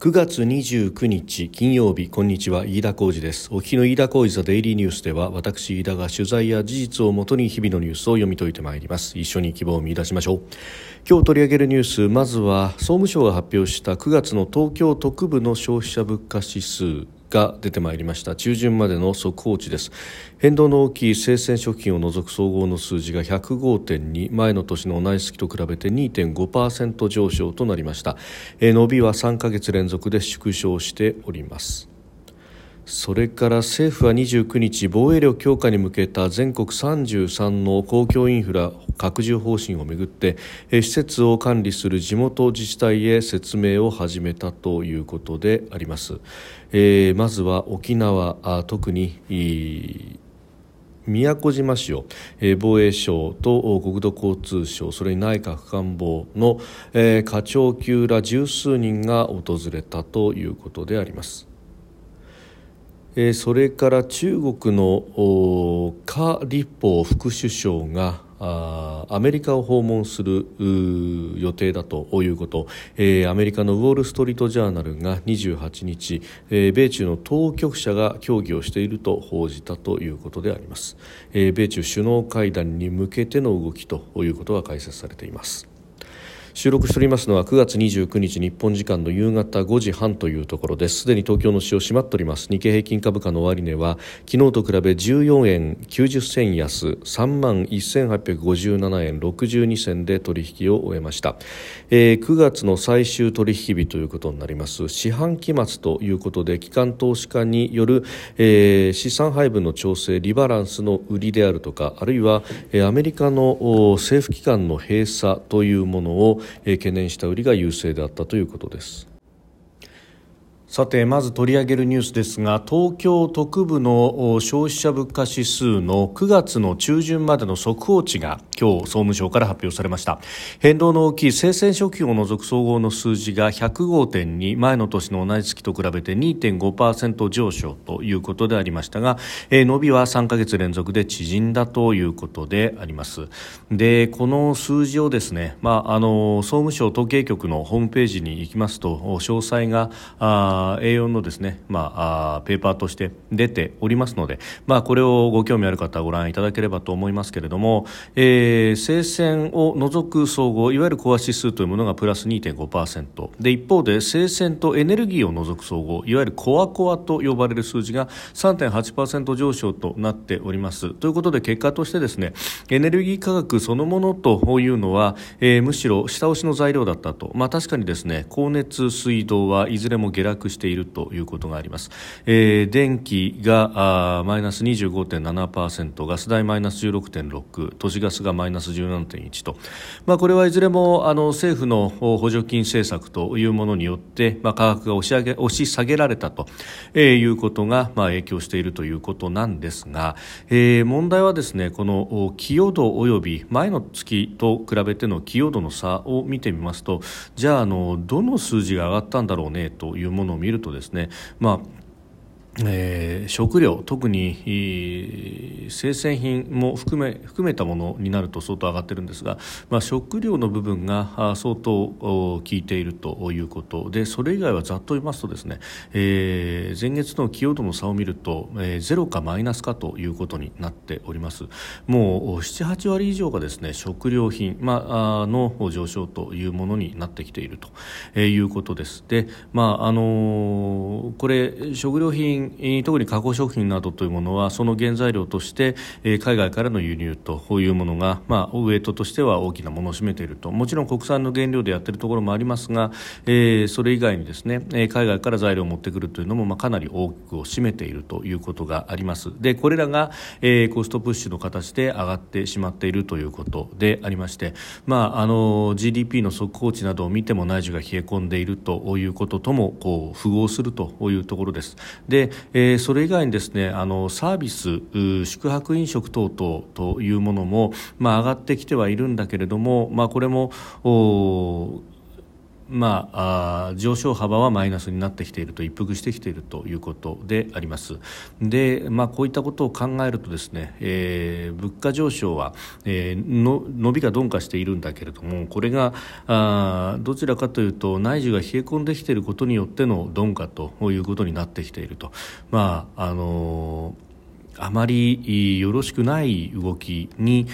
9月29日金曜日こんにちは飯田浩二です。お聞きの飯田浩二ザデイリーニュースでは私飯田が取材や事実をもとに日々のニュースを読み解いてまいります。一緒に希望を見出しましょう。今日取り上げるニュースまずは総務省が発表した9月の東京特部の消費者物価指数。が出てまいりました。中旬までの速報値です。変動の大きい生鮮食品を除く総合の数字が105.2前の年の同じ月と比べて2.5%上昇となりました。伸びは3ヶ月連続で縮小しております。それから政府は29日防衛力強化に向けた全国33の公共インフラ拡充方針をめぐって施設を管理する地元自治体へ説明を始めたということであります、えー、まずは沖縄特に宮古島市を、えー、防衛省と国土交通省それに内閣官房の、えー、課長級ら十数人が訪れたということであります。え、それから中国の夏立法副首相があアメリカを訪問する予定だということ、えー、アメリカのウォール・ストリート・ジャーナルが28日、えー、米中の当局者が協議をしていると報じたということであります、えー、米中首脳会談に向けての動きということが解説されています。収録しておりますのは9月29日日本時間の夕方5時半というところです。すでに東京の市場閉まっております。日経平均株価の終値は昨日と比べ14円90銭安3万1857円62銭で取引を終えました、えー、9月の最終取引日ということになります。四半期末ということで機関投資家による、えー、資産配分の調整リバランスの売りであるとかあるいは、えー、アメリカの政府機関の閉鎖というものを懸念した売りが優勢であったということです。さてまず取り上げるニュースですが東京特部の消費者物価指数の9月の中旬までの速報値が今日総務省から発表されました。変動の大きい生鮮食品を除く総合の数字が105.2前の年の同じ月と比べて2.5%上昇ということでありましたが、え伸びは3ヶ月連続で縮んだということであります。でこの数字をですね、まあ、あの総務省統計局のホームページに行きますと詳細があ A4 のですね、まあ、ペーパーとして出ておりますので、まあ、これをご興味ある方はご覧いただければと思いますけれども、えー、生鮮を除く総合いわゆるコア指数というものがプラス2.5%で一方で生鮮とエネルギーを除く総合いわゆるコアコアと呼ばれる数字が3.8%上昇となっております。ということで結果としてですねエネルギー価格そのものというのは、えー、むしろ下押しの材料だったと、まあ、確かにですね光熱水道はいずれも下落しているということがあります、えー、電気があマイナス25.7%ガス代マイナス16.6都市ガスがマイナス17.1と、まあ、これはいずれもあの政府の補助金政策というものによって、まあ、価格が押し上げ押し下げられたと、えー、いうことが、まあ、影響しているということなんですが、えー、問題はですねこの寄与度及び前の月と比べての寄与度の差を見てみますとじゃああのどの数字が上がったんだろうねというものを見るとですね、まあえー、食料特に生鮮品も含め含めたものになると相当上がってるんですが、まあ、食料の部分が相当効いているということでそれ以外はざっと言いますとですね、えー、前月の寄与度の差を見ると、えー、ゼロかマイナスかということになっております。もう78割以上がですね食料品、まあの上昇というものになってきているということです。で、まああのこれ食料品特に加工食品などというものはその原材料として海外からの輸入というものが、まあ、ウエイトとしては大きなものを占めていると。もちろん国産の原料でやっているところもありますが、えー、それ以外にですね海外から材料を持ってくるというのも、まあ、かなり多くを占めているということがあります。でこれらが、えー、コストプッシュの形で上がってしまっているということでありまして、まあ、あの GDP の速報値などを見ても内需が冷え込んでいるということともこう符合するというところです。でえー、それ以外にですねあのサービス宿泊飲食等々というものも、まあ、上がってきてはいるんだけれども、まあ、これもまあ、上昇幅はマイナスになってきていると一服してきているということでありますで、まあ、こういったことを考えるとですね、えー、物価上昇は、えー、の伸びが鈍化しているんだけれどもこれがあどちらかというと内需が冷え込んできていることによっての鈍化ということになってきていると。まああのーあまりよろしくない動きに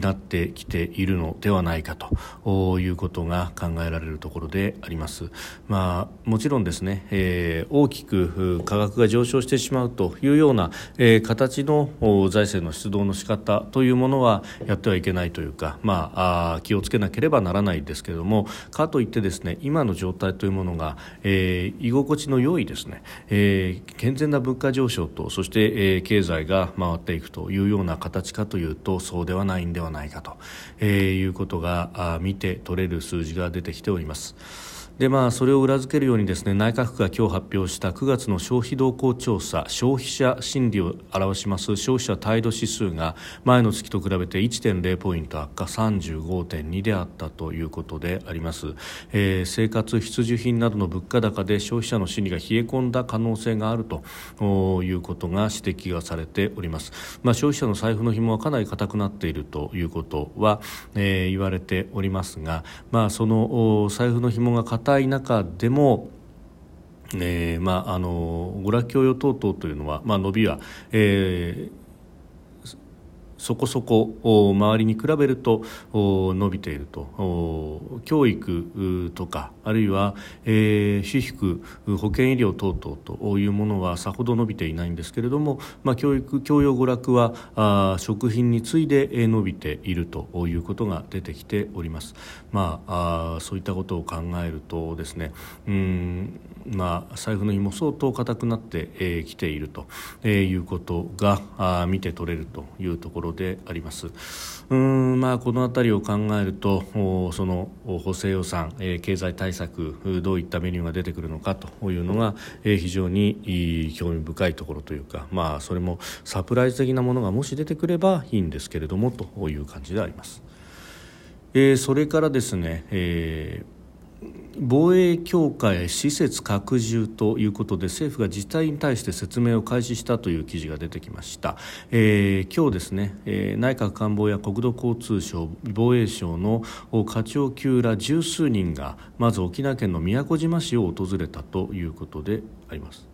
なってきているのではないかということが考えられるところであります。まあ、もちろんですね、えー、大きく価格が上昇してしまうというような、えー、形の財政の出動の仕方というものはやってはいけないというか、まあ、あ気をつけなければならないですけれどもかといってですね今の状態というものが、えー、居心地の良いですね、えー、健全な物価上昇とそして、えー、経済が回っていくというような形かというとそうではないんではないかと、えー、いうことが見て取れる数字が出てきております。でまあ、それを裏付けるようにですね内閣府が今日発表した9月の消費動向調査消費者心理を表します消費者態度指数が前の月と比べて1.0ポイント悪化35.2であったということであります、えー、生活必需品などの物価高で消費者の心理が冷え込んだ可能性があるということが指摘がされております、まあ、消費者の財布の紐はかなり硬くなっているということは、えー、言われておりますが、まあ、その財布の紐が硬い中でもえーまあ、あの娯楽教養等々というのは、まあ、伸びは、えー、そこそこ周りに比べると伸びていると。教育とかあるいは、えー、私服保健医療等々というものはさほど伸びていないんですけれども、まあ、教育教養娯楽はあ食品に次いで伸びているということが出てきております、まあ、あそういったことを考えるとですねうんまあ、財布の紐相当硬くなってき、えー、ていると、えー、いうことがあ見て取れるというところろであります。うんまあ、この辺りを考えるとその補正予算、えー、経済対策どういったメニューが出てくるのかというのが、えー、非常に興味深いところというか、まあ、それもサプライズ的なものがもし出てくればいいんですけれどもという感じであります。えー、それからですね、えー防衛強化へ施設拡充ということで政府が自治体に対して説明を開始したという記事が出てきました、えー、今日ですね、えー、内閣官房や国土交通省防衛省の課長級ら十数人がまず沖縄県の宮古島市を訪れたということであります。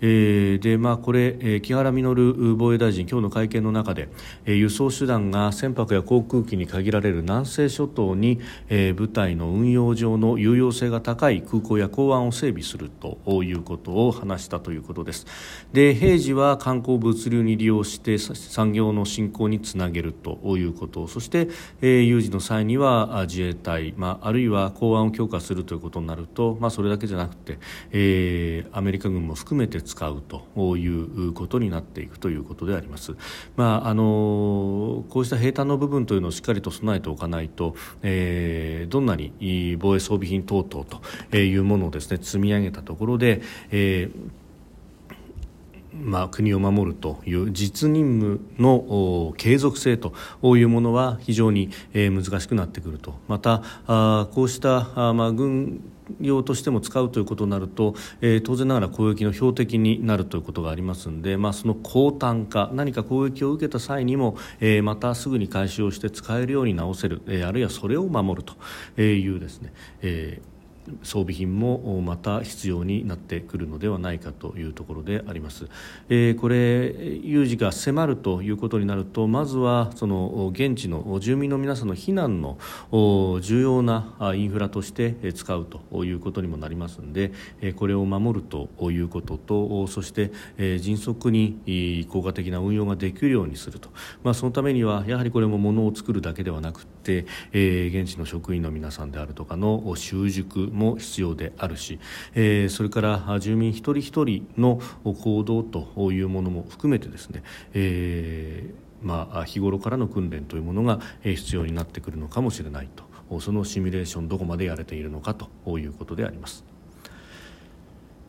えー、でまあ、これ、えー、木原稔防衛大臣、今日の会見の中で、えー、輸送手段が船舶や航空機に限られる南西諸島に、えー、部隊の運用上の有用性が高い空港や港湾を整備するということを話したということです。で平時は観光物流に利用して産業の振興につなげるということそして、えー、有事の際には自衛隊、まあ、あるいは港湾を強化するということになると、まあ、それだけじゃなくて、えー、アメリカ軍も含めて使うということになっていくということであります。まあ、あのこうした兵隊の部分というのをしっかりと備えておかないと、えー、どんなに防衛装備品等々というものをですね積み上げたところで、えーまあ、国を守るという実任務の継続性というものは非常に難しくなってくるとまたこうしたまあ軍用としても使うということになると、えー、当然ながら攻撃の標的になるということがありますので、まあ、その高単価何か攻撃を受けた際にも、えー、またすぐに回収をして使えるように直せる、えー、あるいはそれを守るというですね、えー装備品もまた必要になってくるのではないかというところであります。えー、これ有事が迫るということになるとまずはその現地の住民の皆さんの避難の重要なインフラとして使うということにもなりますのでこれを守るということとそして迅速に効果的な運用ができるようにすると、まあ、そのためにはやはりこれも物を作るだけではなくて現地の職員の皆さんであるとかの習熟も必要であるし、えー、それから住民一人一人の行動というものも含めてですね、えーまあ、日頃からの訓練というものが必要になってくるのかもしれないと。そのシミュレーションどこまでやれているのかということであります。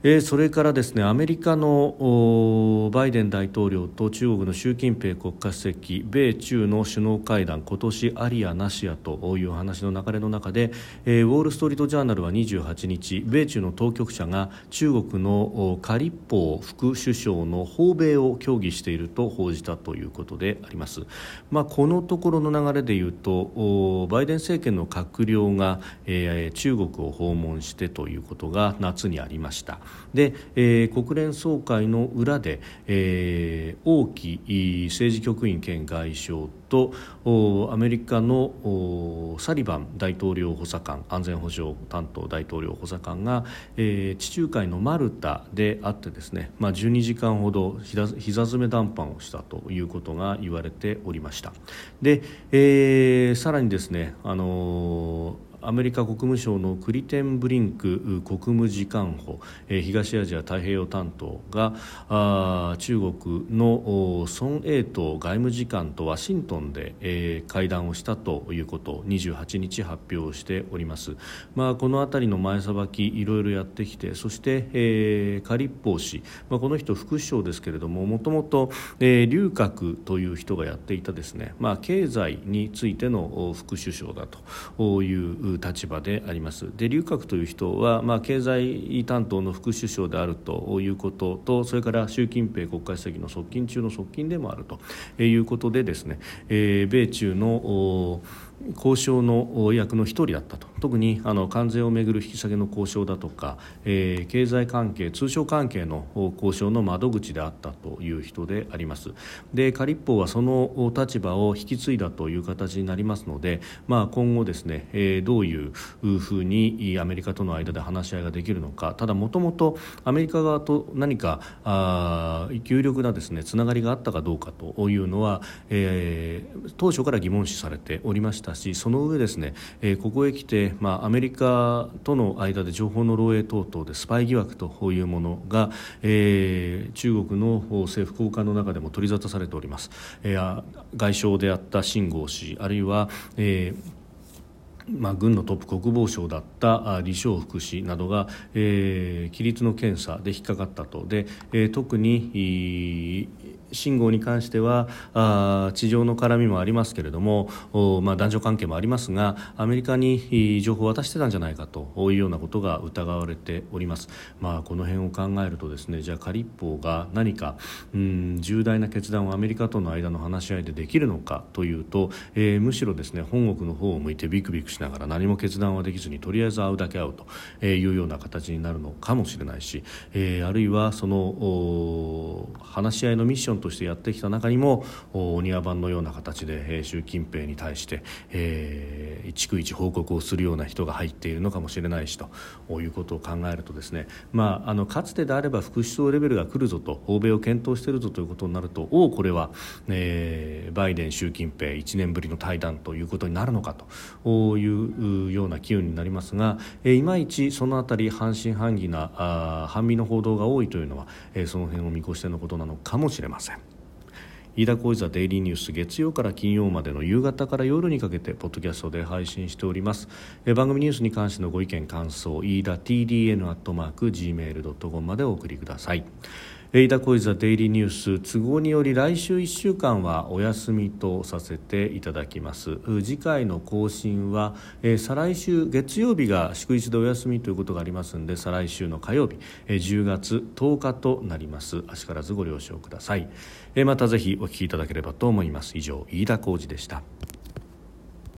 え、それからですねアメリカのバイデン大統領と中国の習近平国家主席米中の首脳会談今年ありやなしやという話の流れの中で、え、ウォール・ストリート・ジャーナルは28日米中の当局者が中国のカリッポ副首相の訪米を協議していると報じたということであります、まあ、このところの流れでいうとバイデン政権の閣僚が、え、中国を訪問してということが夏にありました。で、えー、国連総会の裏で、えー、王毅政治局員兼外相とアメリカのサリバン大統領補佐官安全保障担当大統領補佐官が、えー、地中海のマルタであってですね、まあ、12時間ほど膝詰め談判をしたということが言われておりました。で、えー、さらにですね、あのーアメリカ国務省のクリテンブリンク国務次官補、東アジア太平洋担当が中国のソン・エイト外務次官とワシントンで、会談をしたということを28日発表しております、まあ、この辺りの前さばきいろいろやってきてそして、えー、カリッポー氏、まあ、この人副首相ですけれどももともと劉鶴という人がやっていたですね、まあ、経済についての副首相だという立場であります。で劉鶴という人は、まあ、経済担当の副首相であるということとそれから習近平国家主席の側近中の側近でもあるということでですね、えー、米中の交渉の役の一人だったと。特にあの関税をめぐる引き下げの交渉だとか、えー、経済関係通商関係の交渉の窓口であったという人であります。でカリッポはその立場を引き継いだという形になりますので、まあ、今後ですね、えー、どういうふうにアメリカとの間で話し合いができるのか。ただもともとアメリカ側と何かあ有力なですねつながりがあったかどうかというのは、えー、当初から疑問視されておりましたしたしその上ですね、えー、ここへ来て、まあ、アメリカとの間で情報の漏洩等々でスパイ疑惑というものが、えー、中国の政府高官の中でも取り沙汰されております、えー、外相であった秦剛氏あるいは、えーまあ、軍のトップ国防相だった李承福氏などが、えー、規律の検査で引っかかったと。で、えー、特に信号に関してはあ地上の絡みもありますけれども、まあ、男女関係もありますがアメリカに情報を渡してたんじゃないかというようなことが疑われております、まあ、この辺を考えるとですねじゃあカリッポが何かうん重大な決断をアメリカとの間の話し合いでできるのかというと、えー、むしろですね本国の方を向いてビクビクしながら何も決断はできずにとりあえず会うだけ会うというような形になるのかもしれないし、えー、あるいはその話し合いのミッションとしてやってきた中にもお庭番のような形で習近平に対して、えー、逐一報告をするような人が入っているのかもしれないしということを考えるとですね、まあ、あのかつてであれば副首相レベルが来るぞと欧米を検討しているぞということになるとおおこれは、えー、バイデン、習近平1年ぶりの対談ということになるのかというような機運になりますが、えー、いまいちその辺り半信半疑なあ半身の報道が多いというのは、えー、その辺を見越してのことなのかもしれません。飯田浩司ザデイリーニュース月曜から金曜までの夕方から夜にかけてポッドキャストで配信しております。え番組ニュースに関してのご意見感想飯田 TDN アットマーク Gmail.com までお送りください。飯田小泉デイリーニュース。都合により来週1週間はお休みとさせていただきます。次回の更新は、えー、再来週月曜日が祝日でお休みということがありますので再来週の火曜日、えー、10月10日となります。あしからずご了承ください、えー、またぜひお聞きいただければと思います。以上飯田浩二でした。